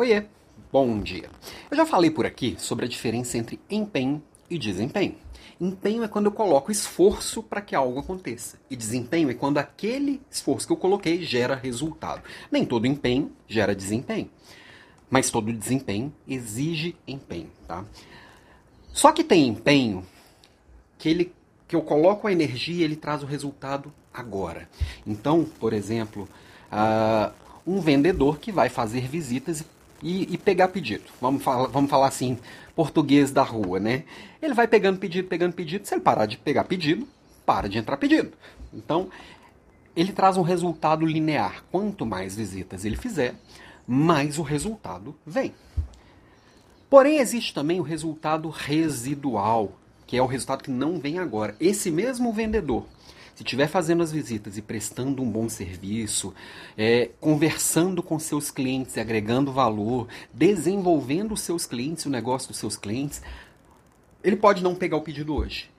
Oiê, bom dia. Eu já falei por aqui sobre a diferença entre empenho e desempenho. Empenho é quando eu coloco esforço para que algo aconteça. E desempenho é quando aquele esforço que eu coloquei gera resultado. Nem todo empenho gera desempenho. Mas todo desempenho exige empenho, tá? Só que tem empenho que ele que eu coloco a energia e ele traz o resultado agora. Então, por exemplo, uh, um vendedor que vai fazer visitas e, e, pegar pedido. Vamos falar, vamos falar assim, português da rua, né? Ele vai pegando pedido, pegando pedido. Se ele parar de pegar pedido, para de entrar pedido. Então, ele traz um resultado linear. Quanto mais visitas ele fizer, mais o resultado vem. Porém, existe também o resultado residual, que é o resultado que não vem agora. Esse mesmo vendedor se estiver fazendo as visitas e prestando um bom serviço, é, conversando com seus clientes agregando valor, desenvolvendo os seus clientes, o negócio dos seus clientes, ele pode não pegar o pedido hoje,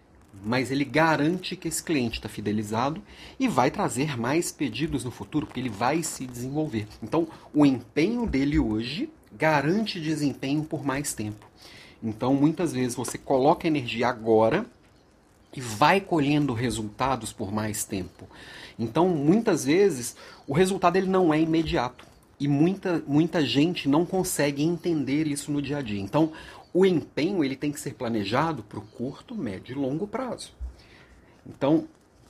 mas ele garante que esse cliente está fidelizado e vai trazer mais pedidos no futuro, porque ele vai se desenvolver. Então, o empenho dele hoje garante desempenho por mais tempo. Então, muitas vezes você coloca energia agora e vai colhendo resultados por mais tempo. Então, muitas vezes, o resultado ele não é imediato. E muita, muita gente não consegue entender isso no dia a dia. Então, o empenho ele tem que ser planejado para o curto, médio e longo prazo. Então,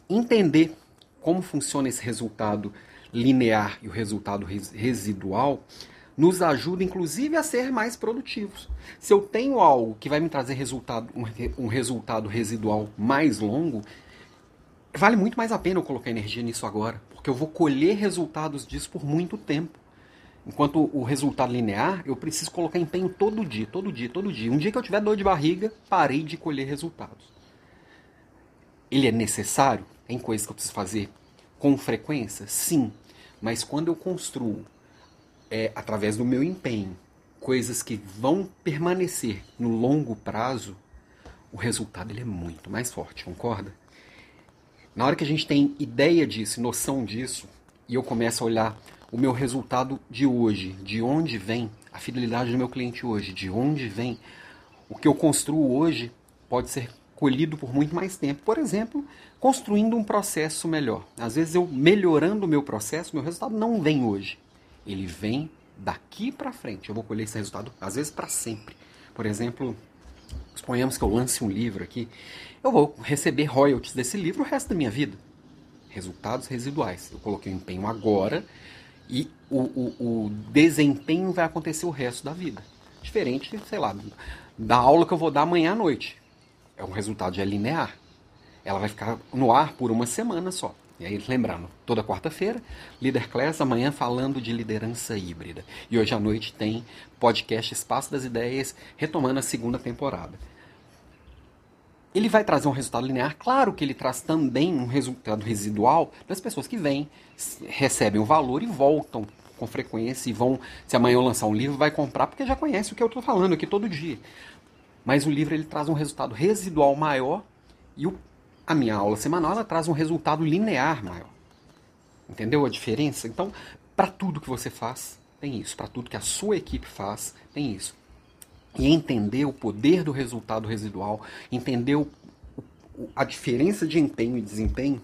entender como funciona esse resultado linear e o resultado residual nos ajuda inclusive a ser mais produtivos. Se eu tenho algo que vai me trazer resultado, um, um resultado residual mais longo, vale muito mais a pena eu colocar energia nisso agora, porque eu vou colher resultados disso por muito tempo. Enquanto o resultado linear, eu preciso colocar empenho todo dia, todo dia, todo dia. Um dia que eu tiver dor de barriga, parei de colher resultados. Ele é necessário? Tem coisas que eu preciso fazer com frequência? Sim. Mas quando eu construo é, através do meu empenho, coisas que vão permanecer no longo prazo, o resultado ele é muito mais forte, concorda? Na hora que a gente tem ideia disso, noção disso, e eu começo a olhar o meu resultado de hoje, de onde vem a fidelidade do meu cliente hoje, de onde vem o que eu construo hoje, pode ser colhido por muito mais tempo. Por exemplo, construindo um processo melhor. Às vezes eu melhorando o meu processo, meu resultado não vem hoje ele vem daqui para frente. Eu vou colher esse resultado, às vezes, para sempre. Por exemplo, suponhamos que eu lance um livro aqui, eu vou receber royalties desse livro o resto da minha vida. Resultados residuais. Eu coloquei o empenho agora e o, o, o desempenho vai acontecer o resto da vida. Diferente, sei lá, da aula que eu vou dar amanhã à noite. É um resultado já linear. Ela vai ficar no ar por uma semana só. E aí, lembrando, toda quarta-feira, Líder Class, amanhã falando de liderança híbrida. E hoje à noite tem podcast Espaço das Ideias, retomando a segunda temporada. Ele vai trazer um resultado linear, claro que ele traz também um resultado residual das pessoas que vêm, recebem o valor e voltam com frequência e vão, se amanhã eu lançar um livro, vai comprar porque já conhece o que eu estou falando aqui todo dia. Mas o livro ele traz um resultado residual maior e o a minha aula semanal ela traz um resultado linear maior. Entendeu a diferença? Então, para tudo que você faz, tem isso. Para tudo que a sua equipe faz, tem isso. E entender o poder do resultado residual, entender o, o, a diferença de empenho e desempenho,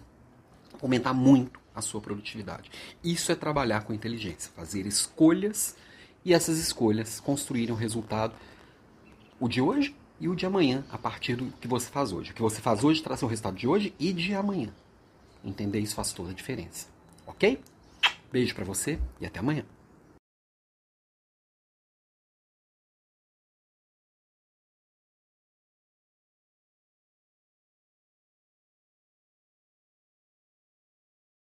aumentar muito a sua produtividade. Isso é trabalhar com inteligência, fazer escolhas e essas escolhas construírem um resultado, o de hoje e o de amanhã, a partir do que você faz hoje. O que você faz hoje traz o resultado de hoje e de amanhã. Entender isso faz toda a diferença. Ok? Beijo para você e até amanhã.